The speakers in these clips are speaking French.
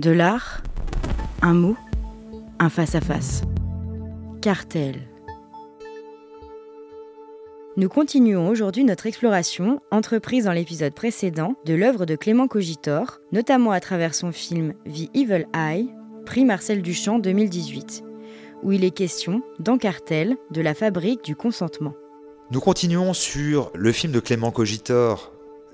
De l'art, un mot, un face-à-face. Cartel. Nous continuons aujourd'hui notre exploration, entreprise dans l'épisode précédent, de l'œuvre de Clément Cogitor, notamment à travers son film The Evil Eye, prix Marcel Duchamp 2018, où il est question, dans Cartel, de la fabrique du consentement. Nous continuons sur le film de Clément Cogitor,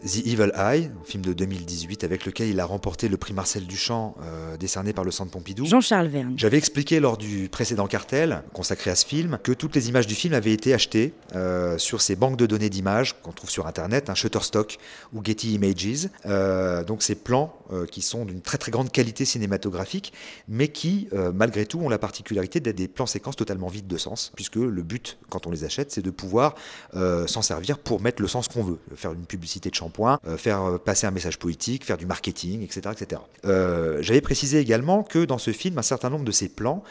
The Evil Eye, un film de 2018 avec lequel il a remporté le prix Marcel Duchamp euh, décerné par le Centre Pompidou. Jean-Charles Verne. J'avais expliqué lors du précédent cartel consacré à ce film que toutes les images du film avaient été achetées euh, sur ces banques de données d'images qu'on trouve sur Internet, un Shutterstock ou Getty Images. Euh, donc ces plans qui sont d'une très très grande qualité cinématographique, mais qui malgré tout ont la particularité d'être des plans séquences totalement vides de sens, puisque le but quand on les achète, c'est de pouvoir s'en servir pour mettre le sens qu'on veut, faire une publicité de shampoing euh, faire euh, passer un message politique, faire du marketing, etc. etc. Euh, j'avais précisé également que dans ce film, un certain nombre de ces plans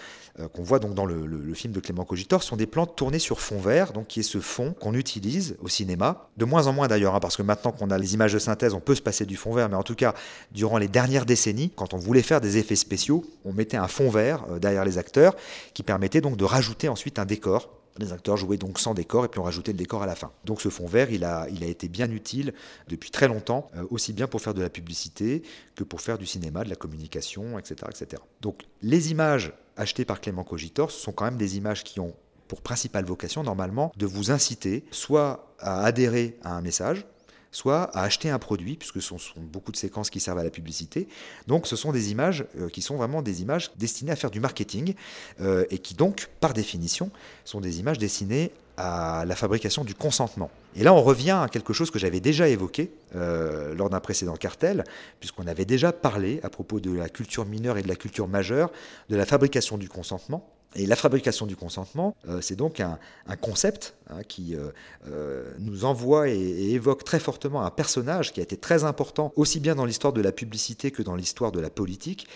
qu'on voit donc dans le, film de Clément Cogitor sont des plans tournés sur fond vert, donc qui est ce fond qu'on utilise au cinéma, de moins en moins d'ailleurs, hein, parce que maintenant qu'on a les images de synthèse, on peut se passer du fond vert, mais en tout cas, durant les dernières décennies, quand on voulait faire des effets spéciaux, on mettait un fond vert derrière les acteurs, qui permettait donc de rajouter ensuite un décor les acteurs jouaient donc sans décor et puis on rajoutait le décor à la fin. Donc ce fond vert, il a, été bien utile depuis très longtemps, euh, aussi bien pour faire de la publicité que pour faire du cinéma, de la communication, etc. etc. Donc les images achetées par Clément Cogitor, ce sont quand même des images qui ont pour principale vocation normalement de vous inciter soit à adhérer à un message, soit à acheter un produit, puisque ce sont beaucoup de séquences qui servent à la publicité. Donc ce sont des images euh, qui sont vraiment des images destinées à faire du marketing, euh, et qui donc, par définition, sont des images destinées à la fabrication du consentement. Et là, on revient à quelque chose que j'avais déjà évoqué euh, lors d'un précédent cartel, puisqu'on avait déjà parlé à propos de la culture mineure et de la culture majeure, de la fabrication du consentement. Et la fabrication du consentement, euh, c'est donc un, concept hein, qui euh, euh, nous envoie et, évoque très fortement un personnage qui a été très important aussi bien dans l'histoire de la publicité que dans l'histoire de la politique.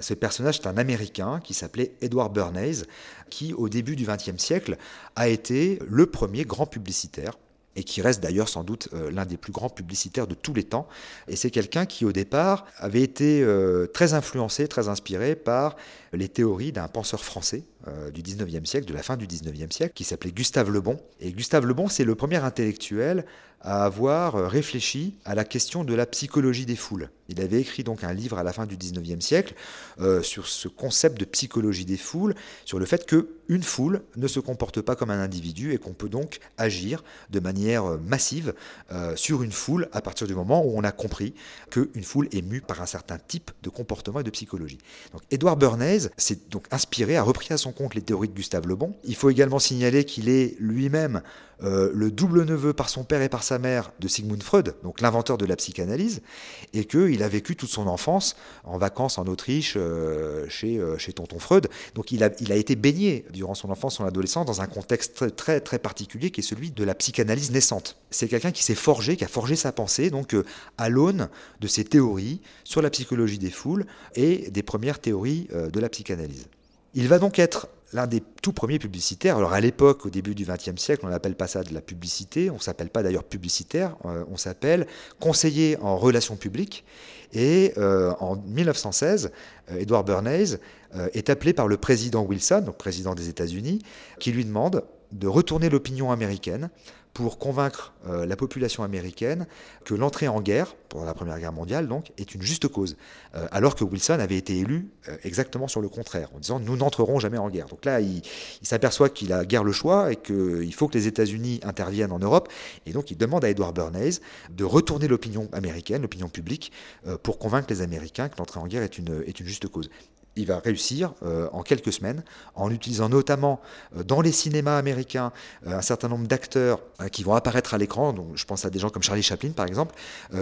ce personnage est un Américain qui s'appelait Edward Bernays, qui au début du XXe siècle a été le premier grand publicitaire et qui reste d'ailleurs sans doute l'un des plus grands publicitaires de tous les temps. Et c'est quelqu'un qui au départ avait été très influencé, très inspiré par les théories d'un penseur français euh, du 19e siècle, de la fin du 19e siècle, qui s'appelait Gustave Le Bon. Et Gustave Le Bon, c'est le premier intellectuel à avoir euh, réfléchi à la question de la psychologie des foules. Il avait écrit donc un livre à la fin du 19e siècle euh, sur ce concept de psychologie des foules, sur le fait que une foule ne se comporte pas comme un individu et qu'on peut donc agir de manière massive sur une foule à partir du moment où on a compris qu'une foule est mue par un certain type de comportement et de psychologie. Donc Édouard Bernays s'est donc inspiré, a repris à son compte les théories de Gustave Le Bon. Il faut également signaler qu'il est lui-même euh, le double neveu par son père et par sa mère de Sigmund Freud, donc l'inventeur de la psychanalyse, et qu'il a vécu toute son enfance en vacances en Autriche euh, chez, euh, chez tonton Freud. Donc il a, il a été baigné durant son enfance, son adolescence, dans un contexte très, très, particulier qui est celui de la psychanalyse naissante. C'est quelqu'un qui s'est forgé, qui a forgé sa pensée, donc à l'aune de ses théories sur la psychologie des foules et des premières théories de la psychanalyse. Il va donc être l'un des tout premiers publicitaires. Alors à l'époque, au début du XXe siècle, on n'appelle pas ça de la publicité, on ne s'appelle pas d'ailleurs publicitaire, euh, on s'appelle conseiller en relations publiques. Et euh, en 1916, Edward Bernays euh, est appelé par le président Wilson, donc président des États-Unis, qui lui demande de retourner l'opinion américaine pour convaincre euh, la population américaine que l'entrée en guerre, pour la Première Guerre mondiale donc, est une juste cause. Euh, alors que Wilson avait été élu euh, exactement sur le contraire, en disant nous n'entrerons jamais en guerre. Donc là, il, s'aperçoit qu'il a guère le choix et qu'il faut que les États-Unis interviennent en Europe. Et donc il demande à Edward Bernays de retourner l'opinion américaine, l'opinion publique, pour convaincre les Américains que l'entrée en guerre est une juste cause il va réussir euh, en quelques semaines, en utilisant notamment euh, dans les cinémas américains euh, un certain nombre d'acteurs qui vont apparaître à l'écran. Donc, je pense à des gens comme Charlie Chaplin, par exemple,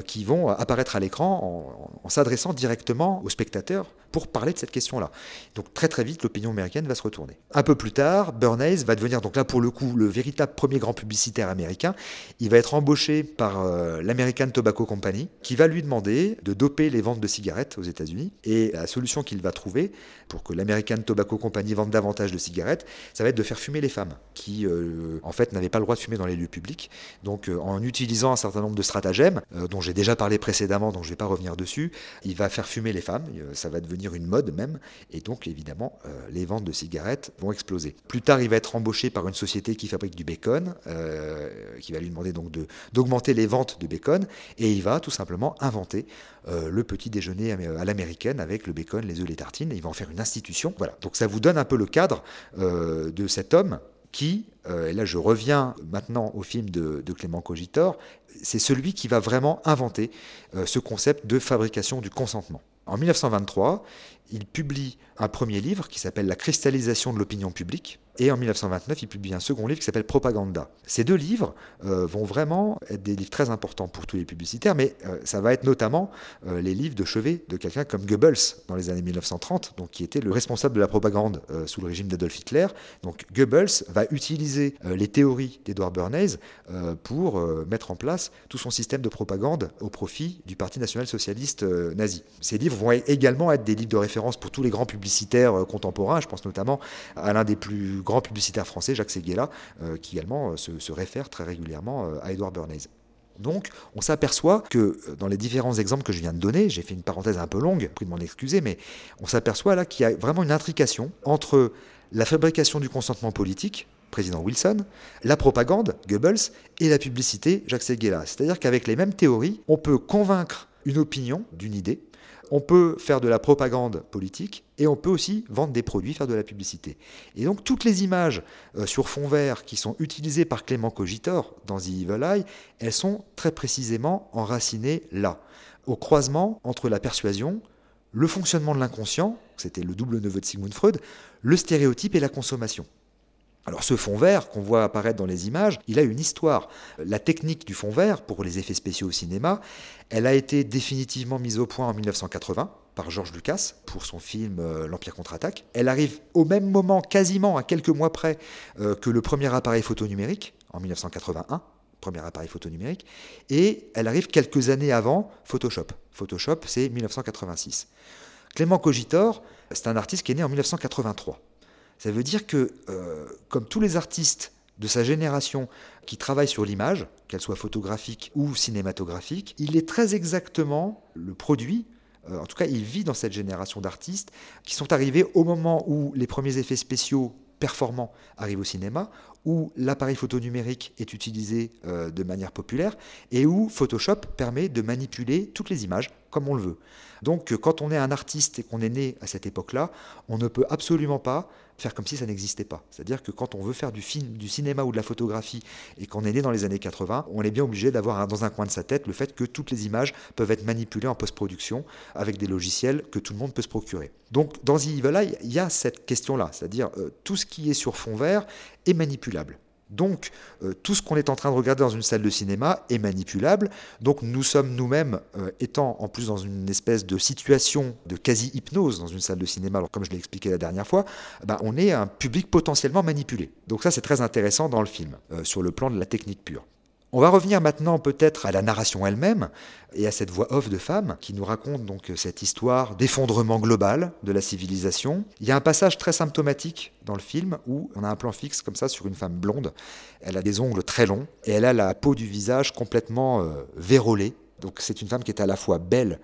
qui vont apparaître à l'écran en, s'adressant directement aux spectateurs pour parler de cette question-là. Donc très très vite, l'opinion américaine va se retourner. Un peu plus tard, Bernays va devenir, donc là pour le coup, le véritable premier grand publicitaire américain. Il va être embauché par euh, l'American Tobacco Company, qui va lui demander de doper les ventes de cigarettes aux États-Unis. Et la solution qu'il va trouver pour que l'American Tobacco Company vende davantage de cigarettes, ça va être de faire fumer les femmes, qui euh, en fait n'avaient pas le droit de fumer dans les lieux publics. Donc euh, en utilisant un certain nombre de stratagèmes, dont j'ai déjà parlé précédemment, donc je ne vais pas revenir dessus, il va faire fumer les femmes, ça va devenir une mode même, et donc évidemment les ventes de cigarettes vont exploser. Plus tard, il va être embauché par une société qui fabrique du bacon, qui va lui demander donc d'augmenter les ventes de bacon, et il va tout simplement inventer euh, le petit déjeuner à l'américaine avec le bacon, les œufs, les tartines, il va en faire une institution. Voilà. Donc ça vous donne un peu le cadre euh, de cet homme qui, euh, et là je reviens maintenant au film de, Clément Cogitor, c'est celui qui va vraiment inventer ce concept de fabrication du consentement. En 1923, il publie un premier livre qui s'appelle La cristallisation de l'opinion publique, et en 1929, il publie un second livre qui s'appelle Propaganda. Ces deux livres euh, vont vraiment être des livres très importants pour tous les publicitaires, mais euh, ça va être notamment euh, les livres de chevet de quelqu'un comme Goebbels dans les années 1930, donc qui était le responsable de la propagande sous le régime d'Adolf Hitler. Donc Goebbels va utiliser les théories d'Edward Bernays pour mettre en place tout son système de propagande au profit du Parti national-socialiste nazi. Ces livres vont également être des livres de référence pour tous les grands publicitaires contemporains. Je pense notamment à l'un des plus grand publicitaire français, Jacques Seguela, euh, qui également euh, se, réfère très régulièrement euh, à Edouard Bernays. Donc, on s'aperçoit que dans les différents exemples que je viens de donner, j'ai fait une parenthèse un peu longue, prie de m'en excuser, mais on s'aperçoit là qu'il y a vraiment une intrication entre la fabrication du consentement politique, président Wilson, la propagande, Goebbels, et la publicité, Jacques Seguela. C'est-à-dire qu'avec les mêmes théories, on peut convaincre une opinion d'une idée, on peut faire de la propagande politique et on peut aussi vendre des produits, faire de la publicité. Et donc toutes les images euh, sur fond vert qui sont utilisées par Clément Cogitor dans The Evil Eye, elles sont très précisément enracinées là, au croisement entre la persuasion, le fonctionnement de l'inconscient, c'était le double neveu de Sigmund Freud, le stéréotype et la consommation. Alors ce fond vert qu'on voit apparaître dans les images, il a une histoire. La technique du fond vert pour les effets spéciaux au cinéma, elle a été définitivement mise au point en 1980 par George Lucas pour son film euh, L'Empire contre-attaque. Elle arrive au même moment, quasiment à quelques mois près, euh, que le premier appareil photo numérique, en 1981, premier appareil photo numérique, et elle arrive quelques années avant Photoshop. Photoshop, c'est 1986. Clément Cogitor, c'est un artiste qui est né en 1983. Ça veut dire que, euh, comme tous les artistes de sa génération qui travaillent sur l'image, qu'elle soit photographique ou cinématographique, il est très exactement le produit, euh, en tout cas il vit dans cette génération d'artistes qui sont arrivés au moment où les premiers effets spéciaux performants arrivent au cinéma, où l'appareil photo numérique est utilisé euh, de manière populaire et où Photoshop permet de manipuler toutes les images comme on le veut. Donc quand on est un artiste et qu'on est né à cette époque-là, on ne peut absolument pas faire comme si ça n'existait pas. C'est-à-dire que quand on veut faire du, film, du cinéma ou de la photographie et qu'on est né dans les années 80, on est bien obligé d'avoir dans un coin de sa tête le fait que toutes les images peuvent être manipulées en post-production avec des logiciels que tout le monde peut se procurer. Donc dans The il y a cette question-là, c'est-à-dire euh, tout ce qui est sur fond vert est manipulable. Donc, euh, tout ce qu'on est en train de regarder dans une salle de cinéma est manipulable. Donc, nous sommes nous-mêmes, euh, étant en plus dans une espèce de situation de quasi-hypnose dans une salle de cinéma, alors comme je l'ai expliqué la dernière fois, bah, on est un public potentiellement manipulé. Donc ça, c'est très intéressant dans le film, euh, sur le plan de la technique pure. On va revenir maintenant peut-être à la narration elle-même et à cette voix off de femme qui nous raconte donc cette histoire d'effondrement global de la civilisation. Il y a un passage très symptomatique dans le film où on a un plan fixe comme ça sur une femme blonde. Elle a des ongles très longs et elle a la peau du visage complètement euh, vérolée. Donc c'est une femme qui est à la fois belle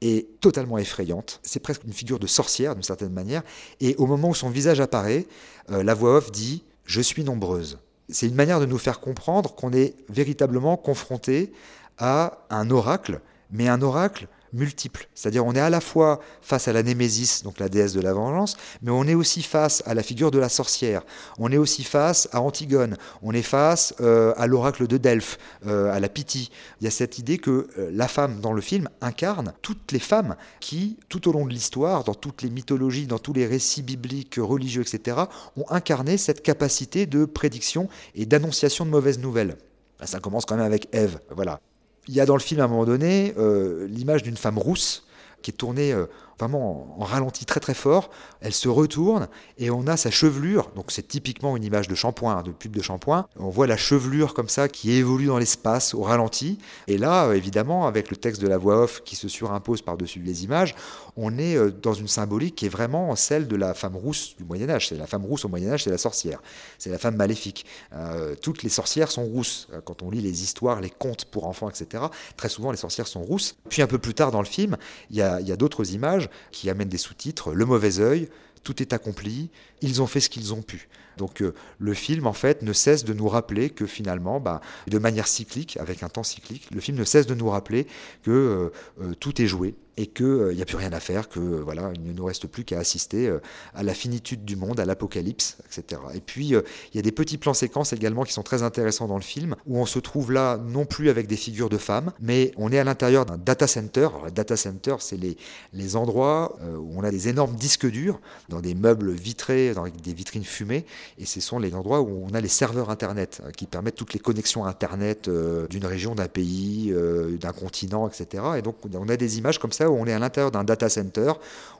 et totalement effrayante. C'est presque une figure de sorcière d'une certaine manière. Et au moment où son visage apparaît, euh, la voix off dit ⁇ Je suis nombreuse ⁇ c'est une manière de nous faire comprendre qu'on est véritablement confronté à un oracle, mais un oracle multiple. C'est-à-dire on est à la fois face à la Némésis, donc la déesse de la vengeance, mais on est aussi face à la figure de la sorcière, on est aussi face à Antigone, on est face euh, à l'oracle de Delphes, euh, à la Pythie. Il y a cette idée que euh, la femme dans le film incarne toutes les femmes qui, tout au long de l'histoire, dans toutes les mythologies, dans tous les récits bibliques, religieux, etc., ont incarné cette capacité de prédiction et d'annonciation de mauvaises nouvelles. Ça commence quand même avec Ève, voilà. Il y a dans le film à un moment donné euh, l'image d'une femme rousse qui est tournée euh, vraiment en, ralenti très très fort. Elle se retourne et on a sa chevelure. Donc c'est typiquement une image de shampoing, hein, de pub de shampoing. On voit la chevelure comme ça qui évolue dans l'espace au ralenti. Et là, euh, évidemment, avec le texte de la voix off qui se surimpose par-dessus les images, on est euh, dans une symbolique qui est vraiment celle de la femme rousse du Moyen Âge. C'est la femme rousse au Moyen Âge, c'est la sorcière. C'est la femme maléfique. Euh, toutes les sorcières sont rousses. Quand on lit les histoires, les contes pour enfants, etc., très souvent les sorcières sont rousses. Puis un peu plus tard dans le film, il y a, d'autres images qui amènent des sous-titres. Le mauvais œil, tout est accompli, ils ont fait ce qu'ils ont pu. Donc euh, le film, en fait, ne cesse de nous rappeler que finalement, bah, de manière cyclique, avec un temps cyclique, le film ne cesse de nous rappeler que euh, euh, tout est joué et qu'il n'y a plus rien à faire, que voilà, il ne nous reste plus qu'à assister à la finitude du monde, à l'apocalypse, etc. Et puis il y a des petits plans séquences également qui sont très intéressants dans le film, où on se trouve là non plus avec des figures de femmes, mais on est à l'intérieur d'un data center. Alors, data center, c'est les, les endroits où on a des énormes disques durs, dans des meubles vitrés, dans des vitrines fumées, et ce sont les endroits où on a les serveurs Internet euh, qui permettent toutes les connexions Internet euh, d'une région, d'un pays, euh, d'un continent, etc. Et donc on a des images comme ça on est à l'intérieur d'un data center,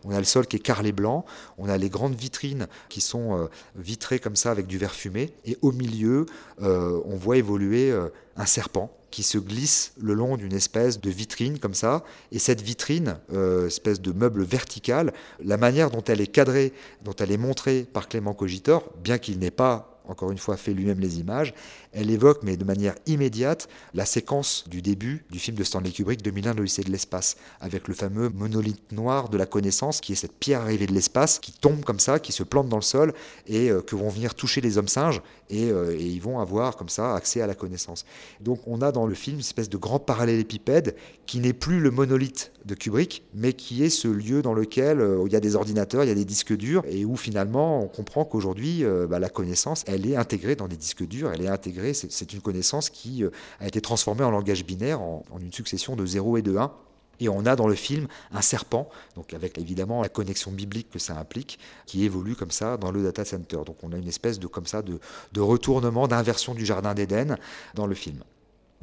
on a le sol qui est carrelé blanc, on a les grandes vitrines qui sont vitrées comme ça avec du verre fumé, et au milieu, on voit évoluer un serpent qui se glisse le long d'une espèce de vitrine comme ça. Et cette vitrine, euh, espèce de meuble vertical, la manière dont elle est cadrée, dont elle est montrée par Clément Cogitor, bien qu'il n'ait pas encore une fois fait lui-même les images, elle évoque, mais de manière immédiate, la séquence du début du film de Stanley Kubrick 2001, l'Odyssée de l'espace, avec le fameux monolithe noir de la connaissance, qui est cette pierre arrivée de l'espace, qui tombe comme ça, qui se plante dans le sol, et euh, que vont venir toucher les hommes singes, euh, et, ils vont avoir comme ça accès à la connaissance. Donc on a dans le film une espèce de grand parallélépipède qui n'est plus le monolithe de Kubrick, mais qui est ce lieu dans lequel euh, il y a des ordinateurs, il y a des disques durs, et où finalement on comprend qu'aujourd'hui bah, la connaissance, elle est intégrée dans des disques durs, elle est intégrée c'est une connaissance qui euh, a été transformée en langage binaire, en, une succession de 0 et de 1. Et on a dans le film un serpent, donc avec évidemment la connexion biblique que ça implique, qui évolue comme ça dans le data center. Donc on a une espèce de comme ça de, de retournement, d'inversion du jardin d'Éden dans le film.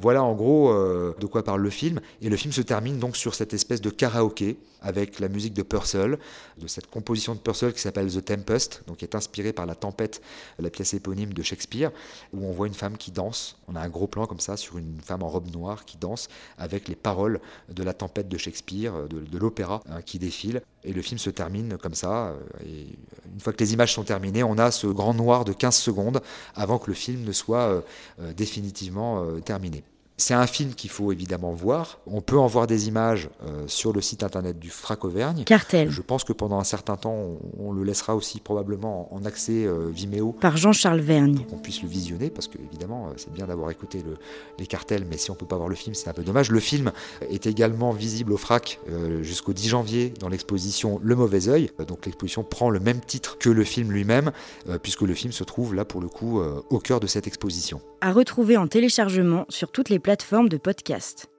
Voilà en gros euh, de quoi parle le film. Et le film se termine donc sur cette espèce de karaoké avec la musique de Purcell, de cette composition de Purcell qui s'appelle The Tempest, donc qui est inspirée par La Tempête, la pièce éponyme de Shakespeare, où on voit une femme qui danse. On a un gros plan comme ça sur une femme en robe noire qui danse avec les paroles de La Tempête de Shakespeare, de, l'opéra hein, qui défile. Et le film se termine comme ça. Euh, et une fois que les images sont terminées, on a ce grand noir de 15 secondes avant que le film ne soit euh, définitivement terminé. C'est un film qu'il faut évidemment voir. On peut en voir des images euh, sur le site internet du FRAC Auvergne. Cartel. Je pense que pendant un certain temps, on, le laissera aussi probablement en accès euh, Vimeo. Par Jean-Charles Vergne. Pour qu'on puisse le visionner, parce que évidemment, euh, c'est bien d'avoir écouté les cartels, mais si on peut pas voir le film, c'est un peu dommage. Le film est également visible au FRAC jusqu'au 10 janvier dans l'exposition Le Mauvais Oeil. donc l'exposition prend le même titre que le film lui-même, puisque le film se trouve là pour le coup au cœur de cette exposition. À retrouver en téléchargement sur toutes les plateforme de podcast.